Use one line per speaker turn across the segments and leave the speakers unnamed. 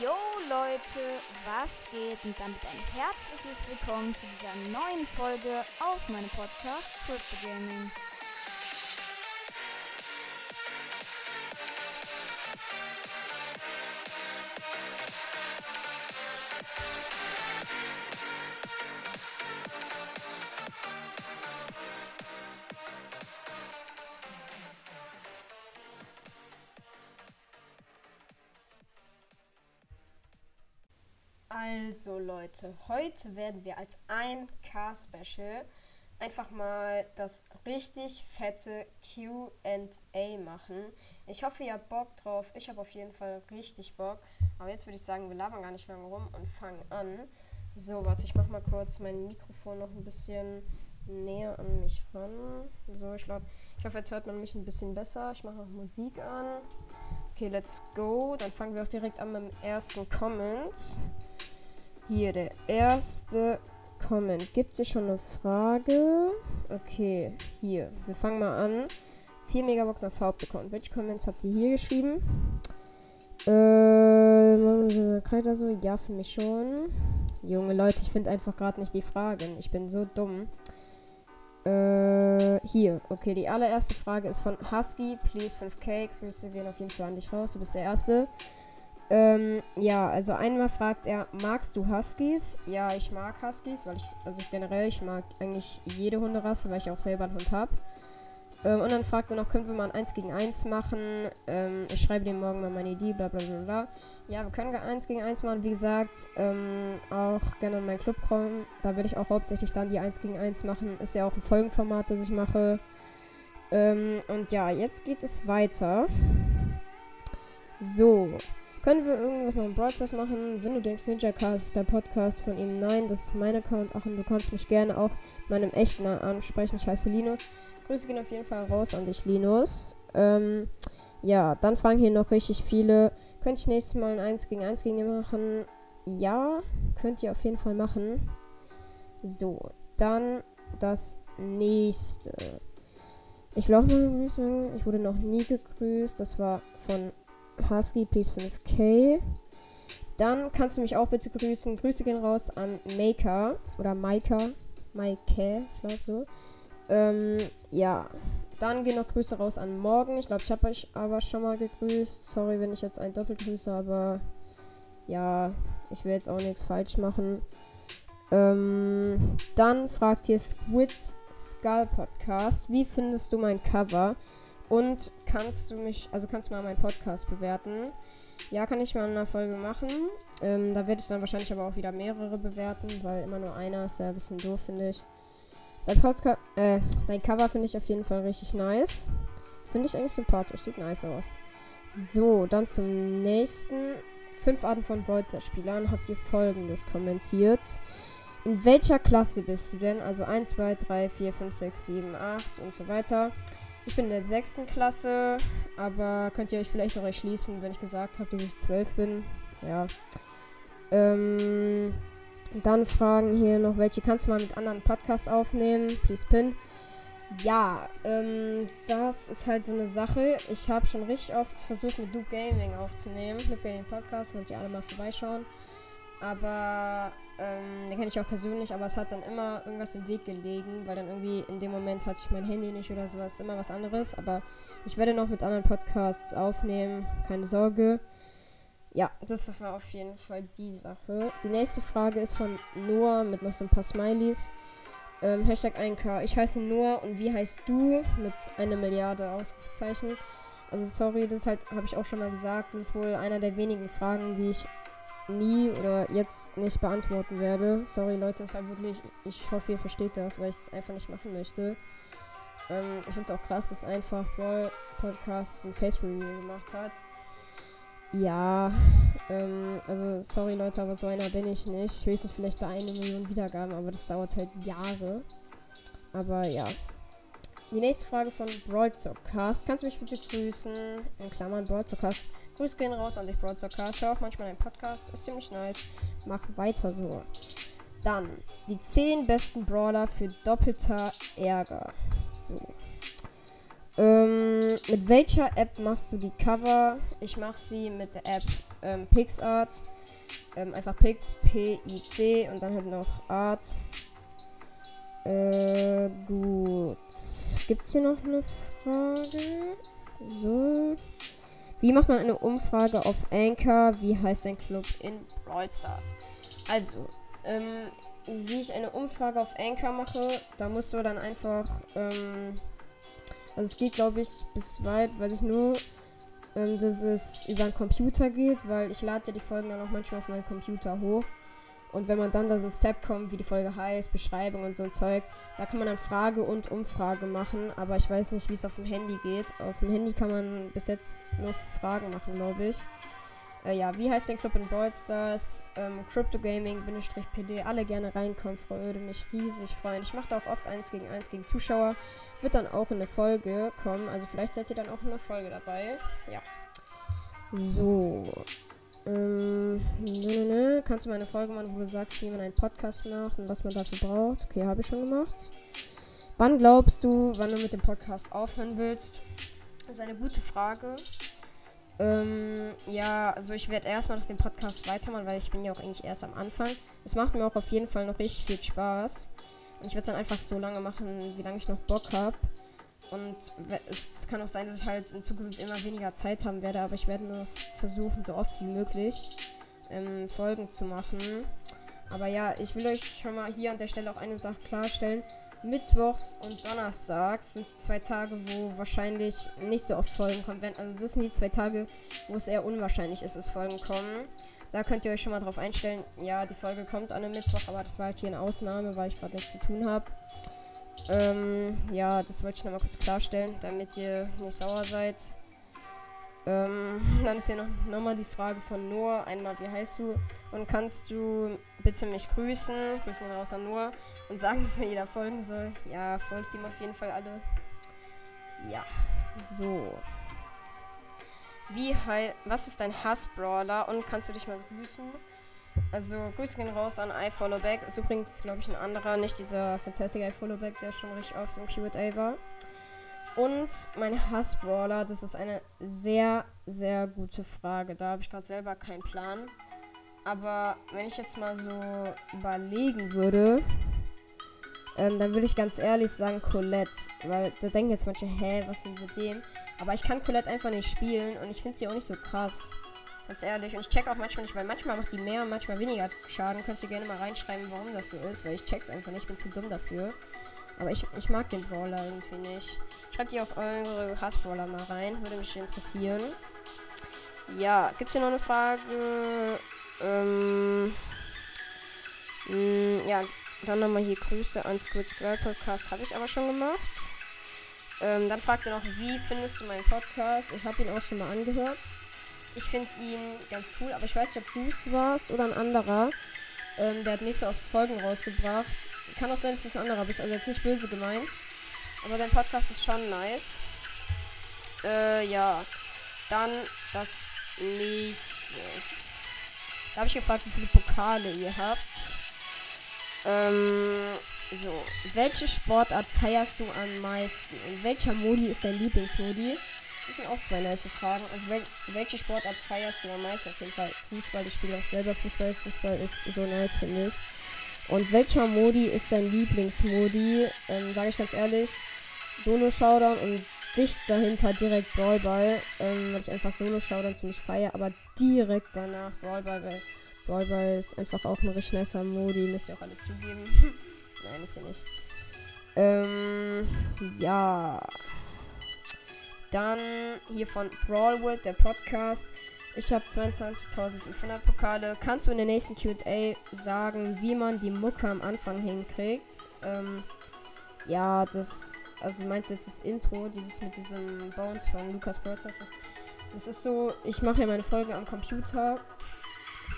Yo Leute, was geht? Und damit ein herzliches Willkommen zu dieser neuen Folge auf meinem Podcast Crypto Gaming.
Also Leute, heute werden wir als 1K-Special einfach mal das richtig fette QA machen. Ich hoffe, ihr habt Bock drauf. Ich habe auf jeden Fall richtig Bock. Aber jetzt würde ich sagen, wir labern gar nicht lange rum und fangen an. So, warte, ich mache mal kurz mein Mikrofon noch ein bisschen näher an mich ran. So, ich glaube, ich hoffe, jetzt hört man mich ein bisschen besser. Ich mache noch Musik an. Okay, let's go. Dann fangen wir auch direkt an mit dem ersten Comment. Hier, der erste Comment. Gibt es hier schon eine Frage? Okay, hier. Wir fangen mal an. 4 Megabox auf Hauptaccount. Welche Comments habt ihr hier geschrieben? Äh, Kreiter so? Ja, für mich schon. Junge Leute, ich finde einfach gerade nicht die Fragen. Ich bin so dumm. Äh, hier. Okay, die allererste Frage ist von Husky. Please 5k. Grüße gehen auf jeden Fall an dich raus. Du bist der Erste. Ähm, ja, also einmal fragt er, magst du Huskies? Ja, ich mag Huskies, weil ich, also ich generell, ich mag eigentlich jede Hunderasse, weil ich auch selber einen Hund habe. Ähm, und dann fragt er noch, können wir mal ein 1 gegen 1 machen? Ähm, ich schreibe dir morgen mal meine Idee, bla bla bla bla. Ja, wir können 1 gegen 1 machen, wie gesagt, ähm, auch gerne in meinen Club kommen. Da werde ich auch hauptsächlich dann die 1 gegen 1 machen. Ist ja auch ein Folgenformat, das ich mache. Ähm, und ja, jetzt geht es weiter. So. Können wir irgendwas noch im Broadcast machen? Wenn du denkst, Ninja Cast ist der Podcast von ihm, nein, das ist mein Account. Ach, und du kannst mich gerne auch meinem echten Namen ansprechen. Ich heiße Linus. Grüße gehen auf jeden Fall raus an dich, Linus. Ähm, ja, dann fragen hier noch richtig viele. Könnte ich nächstes Mal ein 1 gegen 1 gegen ihn machen? Ja, könnt ihr auf jeden Fall machen. So, dann das nächste. Ich will auch mal grüßen. Ich wurde noch nie gegrüßt. Das war von Husky, please 5k. Dann kannst du mich auch bitte grüßen. Grüße gehen raus an Maker oder Maika. Maike, ich glaube so. Ähm, ja. Dann gehen noch Grüße raus an Morgen. Ich glaube, ich habe euch aber schon mal gegrüßt. Sorry, wenn ich jetzt ein Doppelt grüße, aber ja, ich will jetzt auch nichts falsch machen. Ähm, dann fragt hier Squids Skull Podcast. Wie findest du mein Cover? Und kannst du mich, also kannst du mal meinen Podcast bewerten? Ja, kann ich mal in einer Folge machen. Ähm, da werde ich dann wahrscheinlich aber auch wieder mehrere bewerten, weil immer nur einer ist ja ein bisschen doof, finde ich. Dein Podcast, äh, dein Cover finde ich auf jeden Fall richtig nice. Finde ich eigentlich sympathisch, sieht nice aus. So, dann zum nächsten. Fünf Arten von Brawl-Spielern habt ihr folgendes kommentiert. In welcher Klasse bist du denn? Also 1, 2, 3, 4, 5, 6, 7, 8 und so weiter. Ich bin in der sechsten Klasse, aber könnt ihr euch vielleicht auch erschließen, wenn ich gesagt habe, dass ich zwölf bin. Ja. Ähm, dann fragen hier noch, welche kannst du mal mit anderen Podcasts aufnehmen? Please pin. Ja, ähm, das ist halt so eine Sache. Ich habe schon richtig oft versucht, mit Duke Gaming aufzunehmen. Duke Gaming Podcast, könnt ihr alle mal vorbeischauen. Aber ähm, den kenne ich auch persönlich, aber es hat dann immer irgendwas im Weg gelegen, weil dann irgendwie in dem Moment hatte ich mein Handy nicht oder sowas, immer was anderes. Aber ich werde noch mit anderen Podcasts aufnehmen, keine Sorge. Ja, das war auf jeden Fall die Sache. Die nächste Frage ist von Noah mit noch so ein paar Smileys. Ähm, Hashtag 1K. Ich heiße Noah und wie heißt du? Mit einer Milliarde Ausrufezeichen. Also sorry, das halt, habe ich auch schon mal gesagt. Das ist wohl einer der wenigen Fragen, die ich nie oder jetzt nicht beantworten werde. Sorry Leute, ist halt wirklich, ich hoffe ihr versteht das, weil ich es einfach nicht machen möchte. Ähm, ich finde es auch krass, dass einfach Brawl Podcast ein Face Review gemacht hat. Ja, ähm, also sorry Leute, aber so einer bin ich nicht. Höchstens vielleicht bei einer Million Wiedergaben, aber das dauert halt Jahre. Aber ja. Die nächste Frage von Broadcast. Kannst du mich bitte grüßen? In Klammern Broadcast. Grüße gehen raus an dich, Broadcast. Hör auch manchmal einen Podcast. Ist ziemlich nice. Mach weiter so. Dann die 10 besten Brawler für doppelter Ärger. So. Ähm, mit welcher App machst du die Cover? Ich mache sie mit der App ähm, PixArt. Ähm, einfach Pic, P-I-C und dann halt noch Art. Äh, gut. Gibt's hier noch eine Frage? So. Wie macht man eine Umfrage auf Anchor? Wie heißt dein Club in Brawl Stars? Also, ähm, wie ich eine Umfrage auf Anchor mache, da musst du dann einfach, ähm, also es geht glaube ich bis weit, weiß ich nur, ähm, dass es über den Computer geht, weil ich lade ja die Folgen dann auch manchmal auf meinen Computer hoch. Und wenn man dann da so ein Step kommt, wie die Folge heißt, Beschreibung und so ein Zeug, da kann man dann Frage und Umfrage machen. Aber ich weiß nicht, wie es auf dem Handy geht. Auf dem Handy kann man bis jetzt nur Fragen machen, glaube ich. Äh, ja, wie heißt dein Club in Brawl Stars? Ähm, Crypto Gaming, PD, alle gerne reinkommen, würde mich riesig freuen. Ich mache da auch oft 1 gegen 1 gegen Zuschauer. Wird dann auch in eine Folge kommen. Also vielleicht seid ihr dann auch in der Folge dabei. Ja. So. Ähm, ne, ne, ne. Kannst du mal eine Folge machen, wo du sagst, wie man einen Podcast macht und was man dafür braucht? Okay, habe ich schon gemacht. Wann glaubst du, wann du mit dem Podcast aufhören willst? Das ist eine gute Frage. Ähm, ja, also ich werde erstmal noch den Podcast weitermachen, weil ich bin ja auch eigentlich erst am Anfang. Es macht mir auch auf jeden Fall noch richtig viel Spaß. Und ich werde es dann einfach so lange machen, wie lange ich noch Bock habe. Und es kann auch sein, dass ich halt in Zukunft immer weniger Zeit haben werde, aber ich werde nur versuchen, so oft wie möglich ähm, Folgen zu machen. Aber ja, ich will euch schon mal hier an der Stelle auch eine Sache klarstellen. Mittwochs und Donnerstags sind die zwei Tage, wo wahrscheinlich nicht so oft Folgen kommen werden. Also das sind die zwei Tage, wo es eher unwahrscheinlich ist, dass Folgen kommen. Da könnt ihr euch schon mal drauf einstellen. Ja, die Folge kommt an einem Mittwoch, aber das war halt hier eine Ausnahme, weil ich gerade nichts zu tun habe. Ähm, ja, das wollte ich nochmal kurz klarstellen, damit ihr nicht sauer seid. Ähm, dann ist hier noch, mal die Frage von Noah. Einmal, wie heißt du? Und kannst du bitte mich grüßen? Grüßen wir raus an Noah. Und sagen, dass mir jeder folgen soll. Ja, folgt ihm auf jeden Fall alle. Ja, so. Wie was ist dein Hass-Brawler? Und kannst du dich mal grüßen? Also, Grüße gehen raus an iFollowback. Ist übrigens, glaube ich, ein anderer, nicht dieser Fantastic iFollowback, der schon richtig oft im QA war. Und mein Hassbrawler, das ist eine sehr, sehr gute Frage. Da habe ich gerade selber keinen Plan. Aber wenn ich jetzt mal so überlegen würde, ähm, dann würde ich ganz ehrlich sagen Colette. Weil da denken jetzt manche, hä, was sind mit dem? Aber ich kann Colette einfach nicht spielen und ich finde sie auch nicht so krass. Ganz ehrlich. Und ich check auch manchmal nicht, weil manchmal macht die mehr und manchmal weniger Schaden. Könnt ihr gerne mal reinschreiben, warum das so ist, weil ich check's einfach nicht. Ich bin zu dumm dafür. Aber ich, ich mag den Brawler irgendwie nicht. Schreibt ihr auch eure Hassbrawler mal rein. Würde mich interessieren. Ja, gibt's hier noch eine Frage? Ähm. Mh, mm, ja, dann nochmal hier Grüße an Squid Girl Podcast. Habe ich aber schon gemacht. Ähm, dann fragt ihr noch, wie findest du meinen Podcast? Ich habe ihn auch schon mal angehört. Ich finde ihn ganz cool, aber ich weiß nicht, ob du es warst oder ein anderer. Ähm, der hat nicht so oft Folgen rausgebracht. Kann auch sein, dass es ein anderer bist, also jetzt nicht böse gemeint. Aber dein Podcast ist schon nice. Äh, ja. Dann das nächste. Da habe ich gefragt, wie viele Pokale ihr habt. Ähm, so. Welche Sportart feierst du am meisten? In welcher Modi ist dein Lieblingsmodi? Das sind auch zwei nice Fragen. Also wel welche Sportart feierst du am meisten? Auf jeden Fall Fußball. Ich spiele auch selber Fußball. Fußball ist so nice, finde ich. Und welcher Modi ist dein Lieblingsmodi? Ähm, Sage ich ganz ehrlich. Solo Showdown und dicht dahinter direkt Brawlball. Ähm, weil ich einfach Solo Showdown ziemlich feier. Aber direkt danach Brawlball, weil Brawlball ist einfach auch ein richtig nicer Modi. Müsst ihr auch alle zugeben. Nein, ist ja nicht. Ähm, ja. Dann hier von Brawlwood, der Podcast. Ich habe 22.500 Pokale. Kannst du in der nächsten QA sagen, wie man die Mucke am Anfang hinkriegt? Ähm, ja, das. Also meinst du jetzt das Intro, dieses mit diesem Bones von Lukas Brothers? Das, das ist so, ich mache ja meine Folgen am Computer.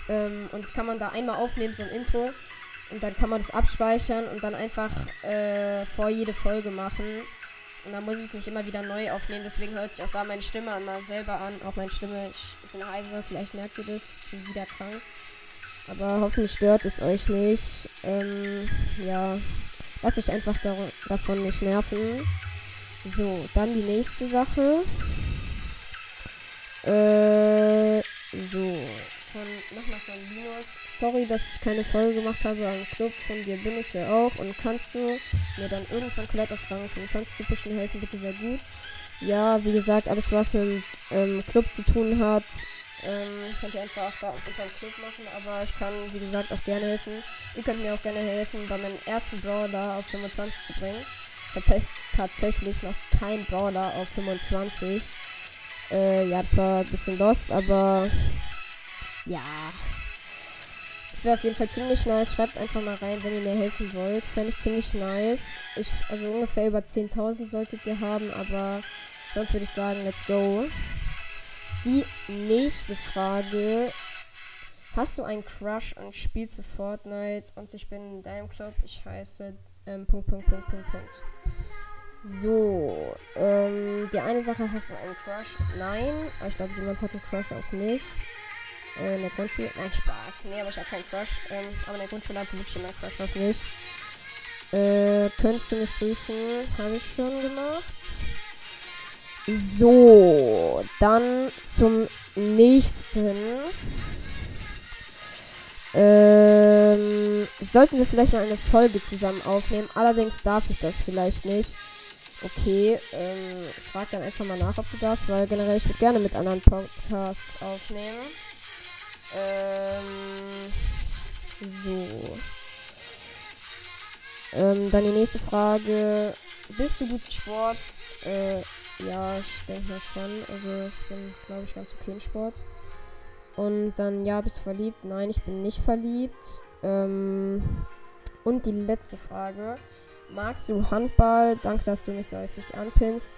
Ähm, und das kann man da einmal aufnehmen, so ein Intro. Und dann kann man das abspeichern und dann einfach äh, vor jede Folge machen. Und dann muss ich es nicht immer wieder neu aufnehmen. Deswegen hört sich auch da meine Stimme einmal selber an. Auch meine Stimme, ich bin heiser, vielleicht merkt ihr das. Ich bin wieder krank. Aber hoffentlich stört es euch nicht. Ähm, ja. Lasst euch einfach davon nicht nerven. So, dann die nächste Sache. Äh, So, von, nochmal von Linus. Sorry, dass ich keine Folge gemacht habe. Ein Club von dir bin ich ja auch. Und kannst du mir dann irgendwann Colette Rang 25 zu pushen helfen? Bitte sehr gut. Ja, wie gesagt, alles was mit dem ähm, Club zu tun hat, ähm, könnt ihr einfach da auf unserem Club machen. Aber ich kann, wie gesagt, auch gerne helfen. Ihr könnt mir auch gerne helfen, bei meinem ersten Brawler auf 25 zu bringen. Ich tatsächlich noch kein Brawler auf 25. Äh, ja, das war ein bisschen lost, aber ja. Es wäre auf jeden Fall ziemlich nice. Schreibt einfach mal rein, wenn ihr mir helfen wollt. Fände ich ziemlich nice. Ich, also ungefähr über 10.000 solltet ihr haben, aber sonst würde ich sagen, let's go. Die nächste Frage. Hast du einen Crush und spielst du Fortnite und ich bin in deinem Club? Ich heiße ähm, Punkt, Punkt, Punkt, Punkt, Punkt. So, ähm, die eine Sache hast du einen Crush? Nein, aber ich glaube, jemand hat einen Crush auf mich. Äh, in der Grundschule? Nein, Spaß. Nee, aber ich habe keinen Crush. Ähm, aber in der Grundschule hat wirklich jemand Crush auf mich. Äh, könntest du mich grüßen? Habe ich schon gemacht. So, dann zum nächsten. Ähm, sollten wir vielleicht mal eine Folge zusammen aufnehmen. Allerdings darf ich das vielleicht nicht. Okay, ähm, frag dann einfach mal nach, ob du das, weil generell ich würde gerne mit anderen Podcasts aufnehmen. Ähm, so. Ähm, dann die nächste Frage. Bist du gut in Sport? Äh, ja, ich denke mal schon. Also ich bin, glaube ich, ganz okay in Sport. Und dann, ja, bist du verliebt? Nein, ich bin nicht verliebt. Ähm, und die letzte Frage. Magst du Handball? Danke, dass du mich so häufig anpinnst.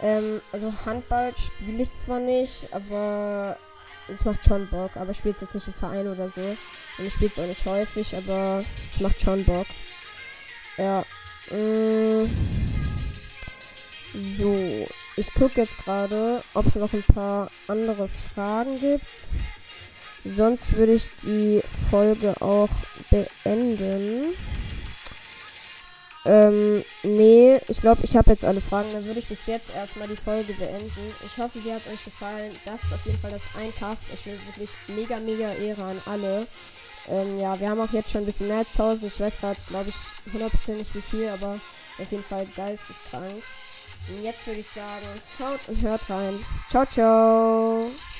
Ähm, also Handball spiele ich zwar nicht, aber es macht schon Bock. Aber ich spiele jetzt nicht im Verein oder so. Und ich spiele es auch nicht häufig, aber es macht schon Bock. Ja. Äh, so. Ich gucke jetzt gerade, ob es noch ein paar andere Fragen gibt. Sonst würde ich die Folge auch beenden. Ähm, nee, ich glaube, ich habe jetzt alle Fragen. Dann würde ich bis jetzt erstmal die Folge beenden. Ich hoffe, sie hat euch gefallen. Das ist auf jeden Fall das ein Cast Special. Wirklich mega, mega Ehre an alle. Ähm, ja, wir haben auch jetzt schon ein bisschen mehr als 1000. Ich weiß gerade, glaube ich, hundertprozentig wie viel, aber auf jeden Fall geisteskrank. Und jetzt würde ich sagen, schaut und hört rein. Ciao, ciao.